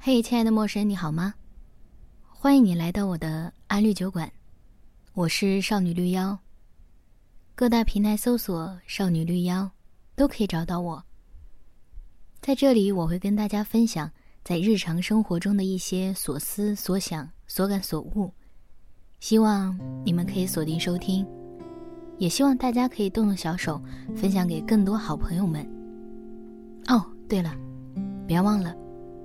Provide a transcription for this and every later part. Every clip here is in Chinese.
嘿，亲爱的陌生人，你好吗？欢迎你来到我的安绿酒馆，我是少女绿妖。各大平台搜索“少女绿妖”，都可以找到我。在这里，我会跟大家分享在日常生活中的一些所思所想、所感所悟，希望你们可以锁定收听，也希望大家可以动动小手，分享给更多好朋友们。哦，对了，别忘了。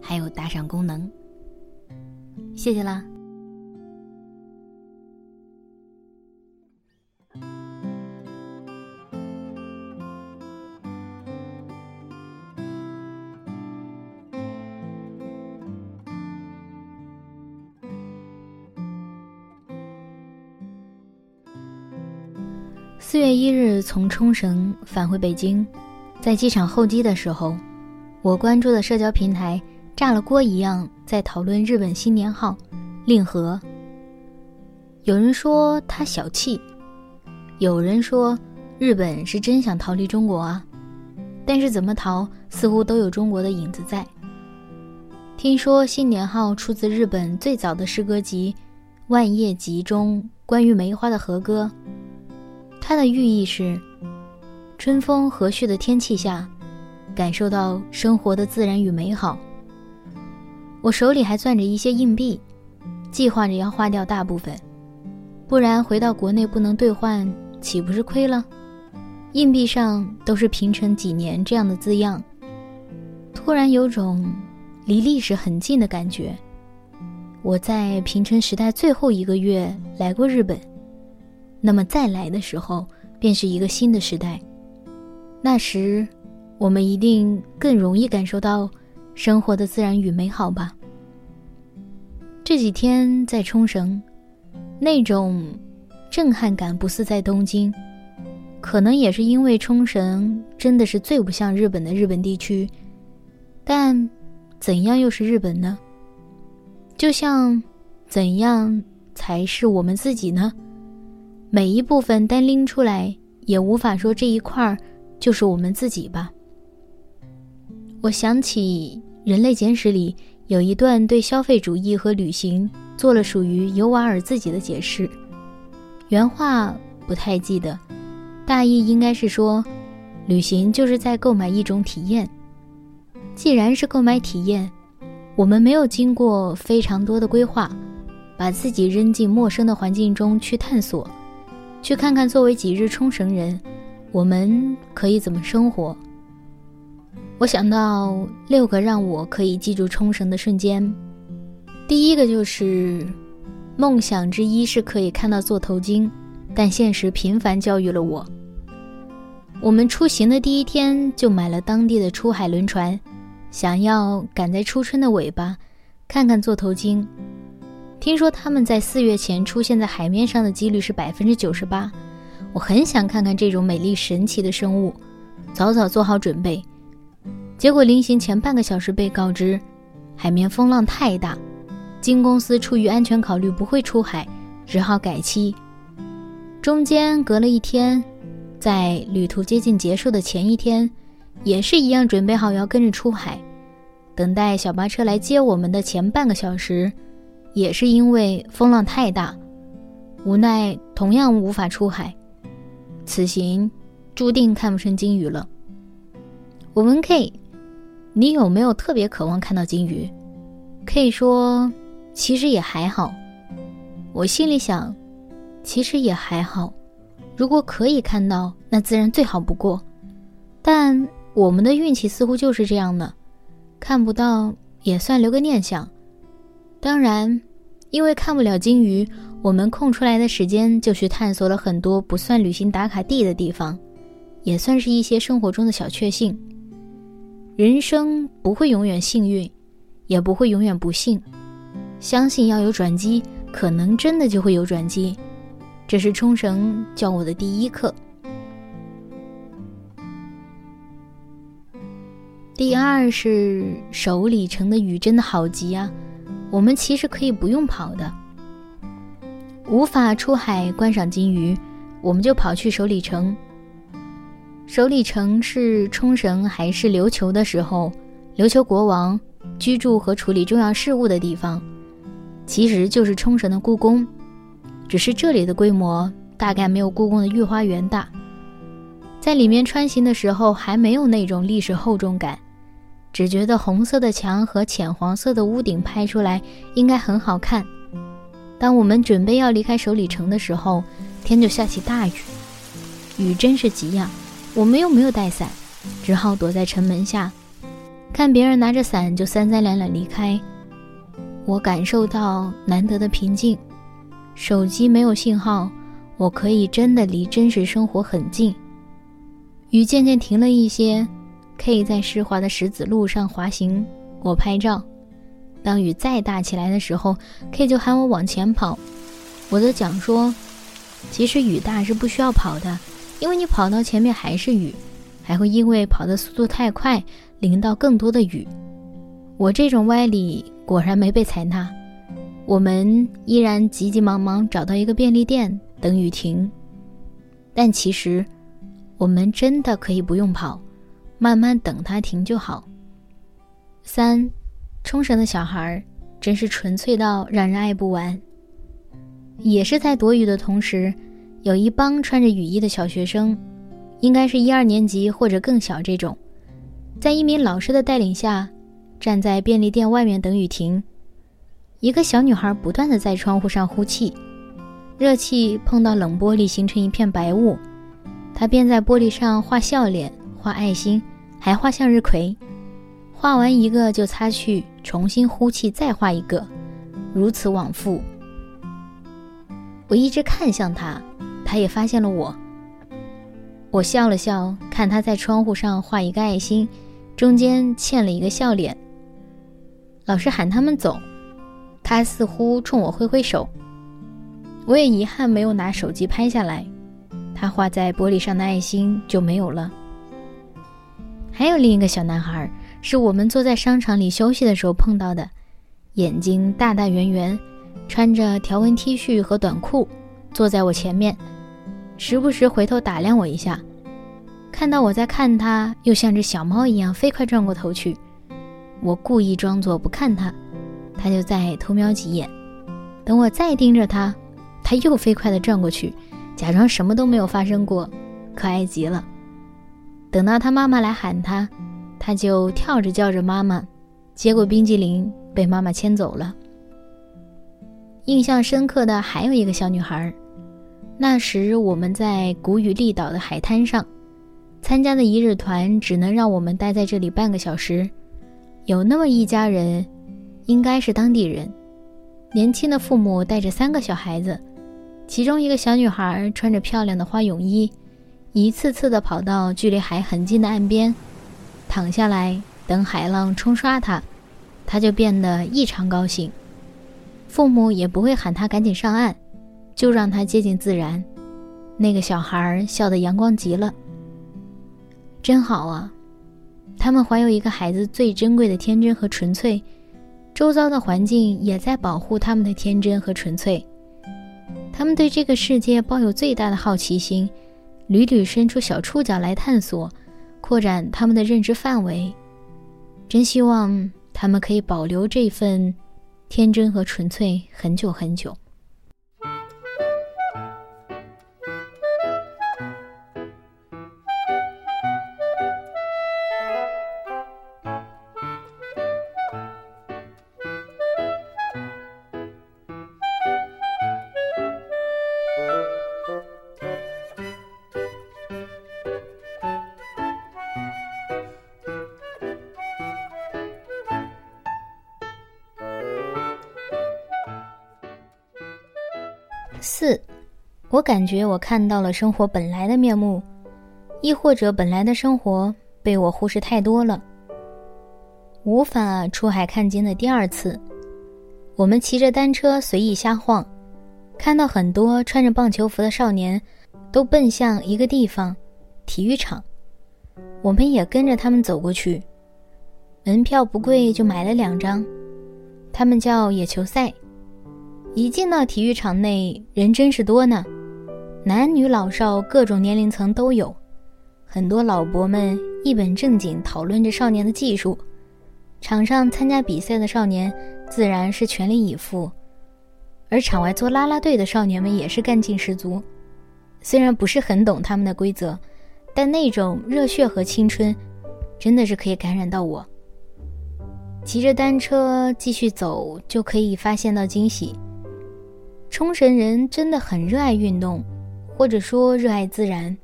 还有打赏功能，谢谢啦。四月一日从冲绳返回北京，在机场候机的时候，我关注的社交平台。炸了锅一样在讨论日本新年号令和。有人说他小气，有人说日本是真想逃离中国啊，但是怎么逃似乎都有中国的影子在。听说新年号出自日本最早的诗歌集《万叶集》中关于梅花的和歌，它的寓意是春风和煦的天气下，感受到生活的自然与美好。我手里还攥着一些硬币，计划着要花掉大部分，不然回到国内不能兑换，岂不是亏了？硬币上都是“平成几年”这样的字样，突然有种离历史很近的感觉。我在平成时代最后一个月来过日本，那么再来的时候便是一个新的时代，那时我们一定更容易感受到。生活的自然与美好吧。这几天在冲绳，那种震撼感不似在东京，可能也是因为冲绳真的是最不像日本的日本地区。但怎样又是日本呢？就像怎样才是我们自己呢？每一部分单拎出来，也无法说这一块儿就是我们自己吧。我想起。《人类简史》里有一段对消费主义和旅行做了属于尤瓦尔自己的解释，原话不太记得，大意应该是说，旅行就是在购买一种体验。既然是购买体验，我们没有经过非常多的规划，把自己扔进陌生的环境中去探索，去看看作为几日冲绳人，我们可以怎么生活。我想到六个让我可以记住冲绳的瞬间，第一个就是梦想之一是可以看到座头鲸，但现实频繁教育了我。我们出行的第一天就买了当地的出海轮船，想要赶在初春的尾巴看看座头鲸。听说他们在四月前出现在海面上的几率是百分之九十八，我很想看看这种美丽神奇的生物，早早做好准备。结果临行前半个小时被告知，海面风浪太大，金公司出于安全考虑不会出海，只好改期。中间隔了一天，在旅途接近结束的前一天，也是一样准备好要跟着出海，等待小巴车来接我们的前半个小时，也是因为风浪太大，无奈同样无法出海，此行注定看不成金鱼了。我们 K。你有没有特别渴望看到金鱼？可以说，其实也还好。我心里想，其实也还好。如果可以看到，那自然最好不过。但我们的运气似乎就是这样的，看不到也算留个念想。当然，因为看不了金鱼，我们空出来的时间就去探索了很多不算旅行打卡地的地方，也算是一些生活中的小确幸。人生不会永远幸运，也不会永远不幸。相信要有转机，可能真的就会有转机。这是冲绳教我的第一课。第二是首里城的雨真的好急啊！我们其实可以不用跑的，无法出海观赏金鱼，我们就跑去首里城。首里城是冲绳还是琉球的时候，琉球国王居住和处理重要事务的地方，其实就是冲绳的故宫，只是这里的规模大概没有故宫的御花园大。在里面穿行的时候，还没有那种历史厚重感，只觉得红色的墙和浅黄色的屋顶拍出来应该很好看。当我们准备要离开首里城的时候，天就下起大雨，雨真是急呀！我们又没有带伞，只好躲在城门下，看别人拿着伞就三三两两离开。我感受到难得的平静，手机没有信号，我可以真的离真实生活很近。雨渐渐停了一些，K 在湿滑的石子路上滑行，我拍照。当雨再大起来的时候，K 就喊我往前跑。我的讲说，其实雨大是不需要跑的，因为你跑到前面还是雨，还会因为跑的速度太快淋到更多的雨。我这种歪理果然没被采纳，我们依然急急忙忙找到一个便利店等雨停，但其实。我们真的可以不用跑，慢慢等它停就好。三，冲绳的小孩真是纯粹到让人爱不完。也是在躲雨的同时，有一帮穿着雨衣的小学生，应该是一二年级或者更小这种，在一名老师的带领下，站在便利店外面等雨停。一个小女孩不断的在窗户上呼气，热气碰到冷玻璃形成一片白雾。她便在玻璃上画笑脸、画爱心，还画向日葵。画完一个就擦去，重新呼气，再画一个，如此往复。我一直看向他，他也发现了我。我笑了笑，看他在窗户上画一个爱心，中间嵌了一个笑脸。老师喊他们走，他似乎冲我挥挥手。我也遗憾没有拿手机拍下来。他画在玻璃上的爱心就没有了。还有另一个小男孩，是我们坐在商场里休息的时候碰到的，眼睛大大圆圆，穿着条纹 T 恤和短裤，坐在我前面，时不时回头打量我一下，看到我在看他，又像只小猫一样飞快转过头去。我故意装作不看他，他就再偷瞄几眼，等我再盯着他，他又飞快地转过去。假装什么都没有发生过，可爱极了。等到他妈妈来喊他，他就跳着叫着妈妈，接过冰激凌，被妈妈牵走了。印象深刻的还有一个小女孩，那时我们在古雨立岛的海滩上，参加的一日团只能让我们待在这里半个小时。有那么一家人，应该是当地人，年轻的父母带着三个小孩子。其中一个小女孩穿着漂亮的花泳衣，一次次地跑到距离海很近的岸边，躺下来等海浪冲刷她，她就变得异常高兴。父母也不会喊她赶紧上岸，就让他接近自然。那个小孩笑得阳光极了，真好啊！他们怀有一个孩子最珍贵的天真和纯粹，周遭的环境也在保护他们的天真和纯粹。他们对这个世界抱有最大的好奇心，屡屡伸出小触角来探索，扩展他们的认知范围。真希望他们可以保留这份天真和纯粹很久很久。我感觉我看到了生活本来的面目，亦或者本来的生活被我忽视太多了，无法出海看鲸的第二次。我们骑着单车随意瞎晃，看到很多穿着棒球服的少年，都奔向一个地方——体育场。我们也跟着他们走过去，门票不贵，就买了两张。他们叫野球赛。一进到体育场内，人真是多呢，男女老少各种年龄层都有，很多老伯们一本正经讨论着少年的技术，场上参加比赛的少年自然是全力以赴，而场外做啦啦队的少年们也是干劲十足。虽然不是很懂他们的规则，但那种热血和青春，真的是可以感染到我。骑着单车继续走，就可以发现到惊喜。冲绳人真的很热爱运动，或者说热爱自然。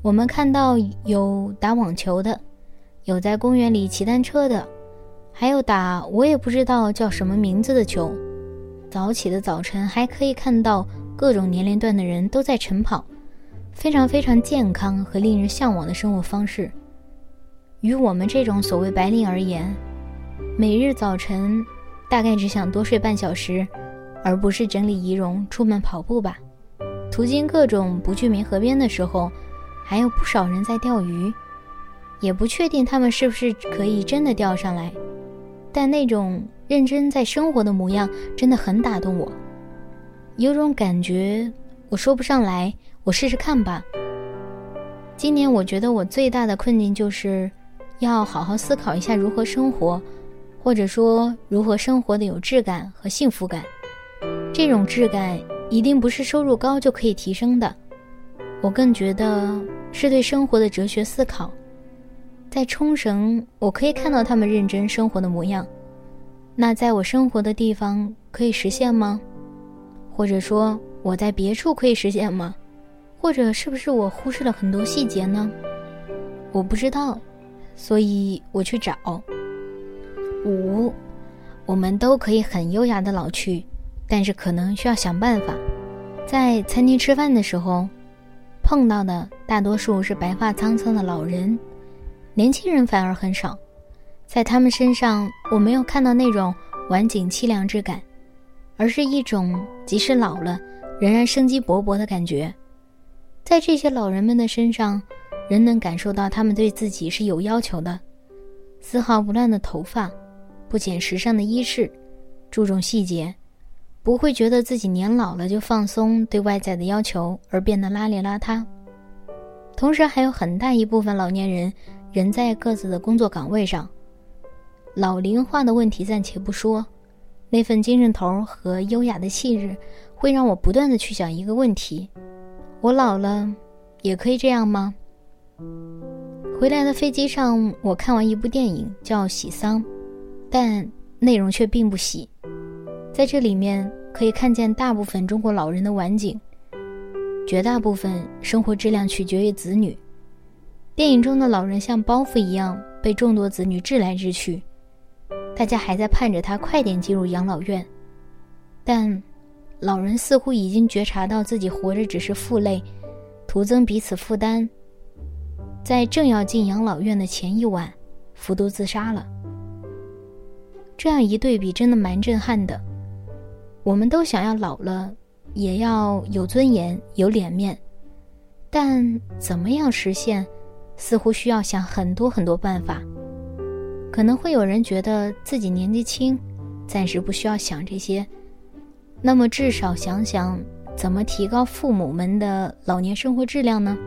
我们看到有打网球的，有在公园里骑单车的。还有打我也不知道叫什么名字的球，早起的早晨还可以看到各种年龄段的人都在晨跑，非常非常健康和令人向往的生活方式。于我们这种所谓白领而言，每日早晨大概只想多睡半小时，而不是整理仪容出门跑步吧。途经各种不具名河边的时候，还有不少人在钓鱼，也不确定他们是不是可以真的钓上来。但那种认真在生活的模样真的很打动我，有种感觉，我说不上来，我试试看吧。今年我觉得我最大的困境就是，要好好思考一下如何生活，或者说如何生活的有质感和幸福感。这种质感一定不是收入高就可以提升的，我更觉得是对生活的哲学思考。在冲绳，我可以看到他们认真生活的模样。那在我生活的地方可以实现吗？或者说我在别处可以实现吗？或者是不是我忽视了很多细节呢？我不知道，所以我去找。五，我们都可以很优雅的老去，但是可能需要想办法。在餐厅吃饭的时候，碰到的大多数是白发苍苍的老人。年轻人反而很少，在他们身上，我没有看到那种晚景凄凉之感，而是一种即使老了，仍然生机勃勃的感觉。在这些老人们的身上，仍能感受到他们对自己是有要求的，丝毫不乱的头发，不减时尚的衣饰，注重细节，不会觉得自己年老了就放松对外在的要求而变得邋里邋遢。同时，还有很大一部分老年人。仍在各自的工作岗位上，老龄化的问题暂且不说，那份精神头和优雅的气质，会让我不断的去想一个问题：我老了，也可以这样吗？回来的飞机上，我看完一部电影叫《喜丧》，但内容却并不喜。在这里面可以看见大部分中国老人的晚景，绝大部分生活质量取决于子女。电影中的老人像包袱一样被众多子女掷来掷去，大家还在盼着他快点进入养老院，但老人似乎已经觉察到自己活着只是负累，徒增彼此负担，在正要进养老院的前一晚，服毒自杀了。这样一对比，真的蛮震撼的。我们都想要老了也要有尊严、有脸面，但怎么样实现？似乎需要想很多很多办法，可能会有人觉得自己年纪轻，暂时不需要想这些。那么至少想想怎么提高父母们的老年生活质量呢？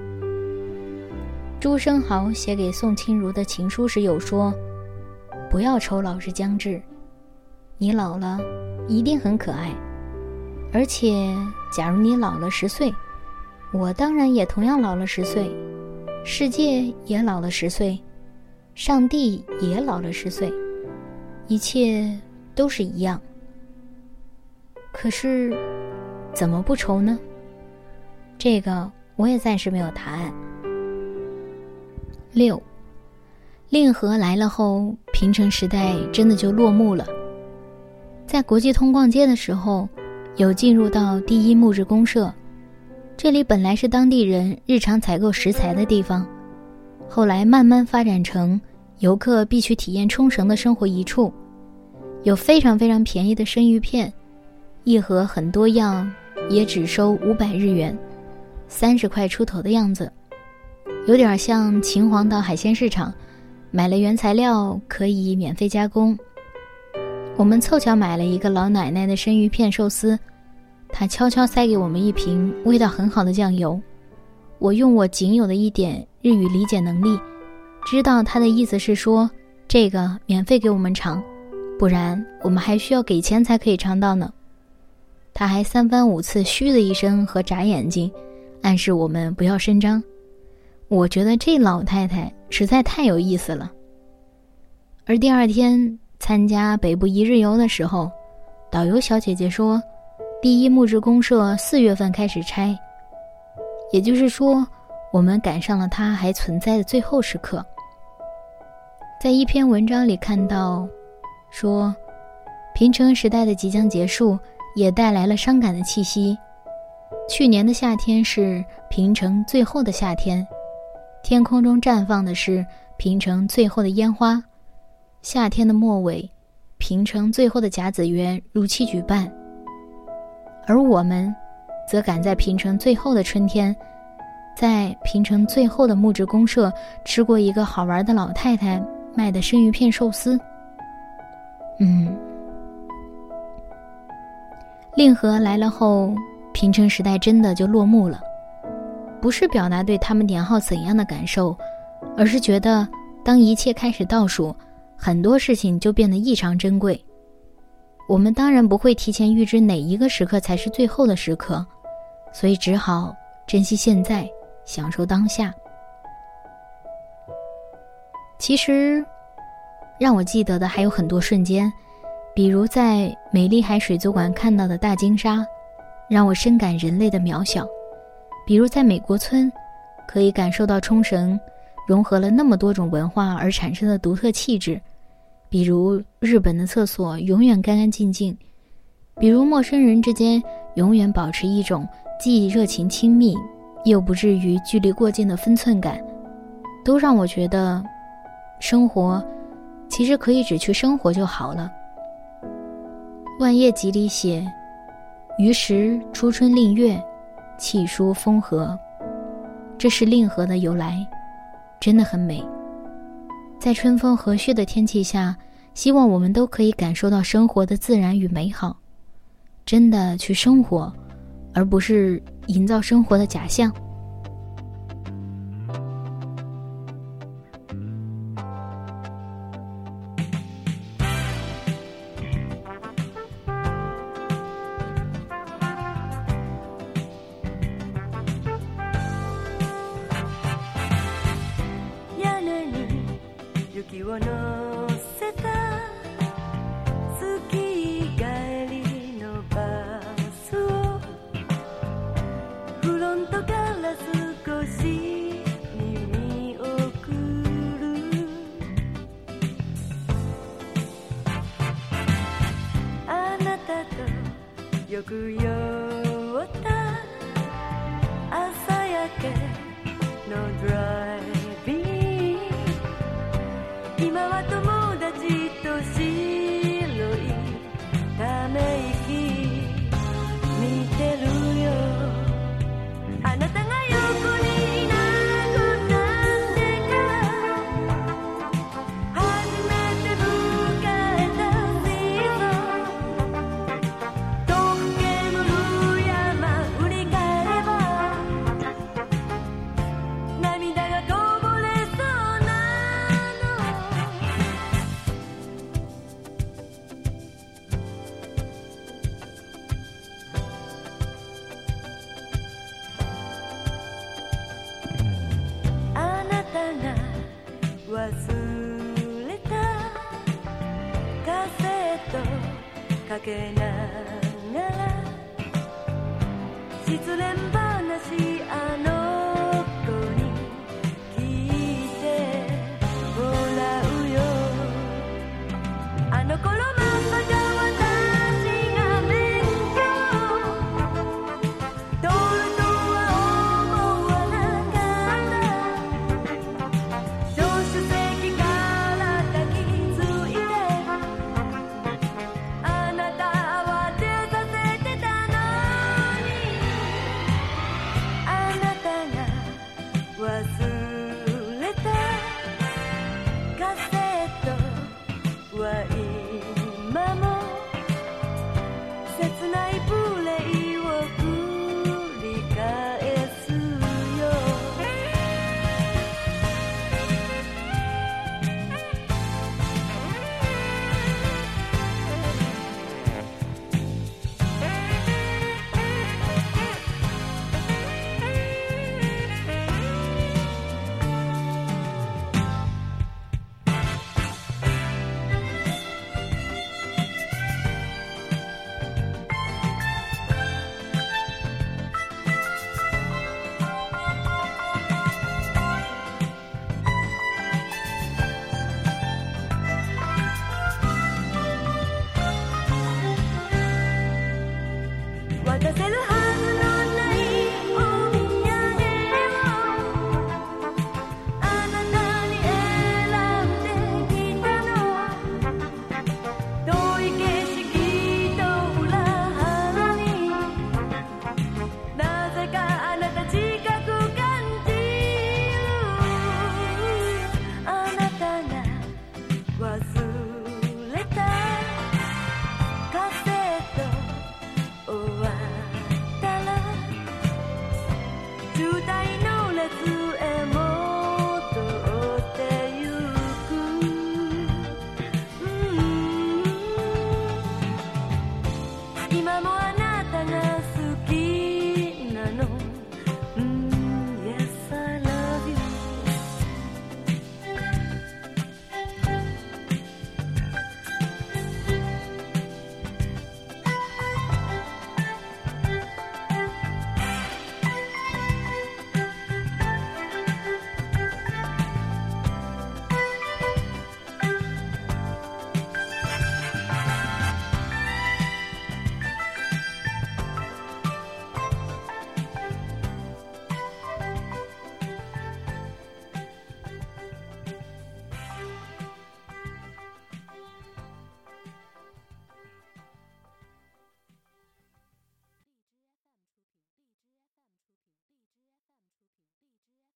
朱生豪写给宋清如的情书时有说：“不要愁老是将至，你老了一定很可爱。而且，假如你老了十岁，我当然也同样老了十岁。”世界也老了十岁，上帝也老了十岁，一切都是一样。可是，怎么不愁呢？这个我也暂时没有答案。六，令和来了后，平成时代真的就落幕了。在国际通逛街的时候，有进入到第一木质公社。这里本来是当地人日常采购食材的地方，后来慢慢发展成游客必须体验冲绳的生活一处。有非常非常便宜的生鱼片，一盒很多样，也只收五百日元，三十块出头的样子，有点像秦皇岛海鲜市场，买了原材料可以免费加工。我们凑巧买了一个老奶奶的生鱼片寿司。她悄悄塞给我们一瓶味道很好的酱油，我用我仅有的一点日语理解能力，知道她的意思是说，这个免费给我们尝，不然我们还需要给钱才可以尝到呢。他还三番五次嘘的一声和眨眼睛，暗示我们不要声张。我觉得这老太太实在太有意思了。而第二天参加北部一日游的时候，导游小姐姐说，第一木质公社四月份开始拆，也就是说，我们赶上了它还存在的最后时刻。在一篇文章里看到，说，平成时代的即将结束，也带来了伤感的气息。去年的夏天是平成最后的夏天，天空中绽放的是平成最后的烟花。夏天的末尾，平城最后的甲子园如期举办。而我们，则赶在平城最后的春天，在平城最后的木质公社吃过一个好玩的老太太。卖的生鱼片寿司。嗯，令和来了后，平城时代真的就落幕了。不是表达对他们年号怎样的感受，而是觉得当一切开始倒数，很多事情就变得异常珍贵。我们当然不会提前预知哪一个时刻才是最后的时刻，所以只好珍惜现在，享受当下。其实，让我记得的还有很多瞬间，比如在美丽海水族馆看到的大鲸鲨，让我深感人类的渺小；比如在美国村，可以感受到冲绳融合了那么多种文化而产生的独特气质；比如日本的厕所永远干干净净；比如陌生人之间永远保持一种既热情亲密，又不至于距离过近的分寸感，都让我觉得。生活，其实可以只去生活就好了。《万叶集》里写：“于时初春令月，气舒风和。”这是令和的由来，真的很美。在春风和煦的天气下，希望我们都可以感受到生活的自然与美好，真的去生活，而不是营造生活的假象。よく酔った朝焼けのドライ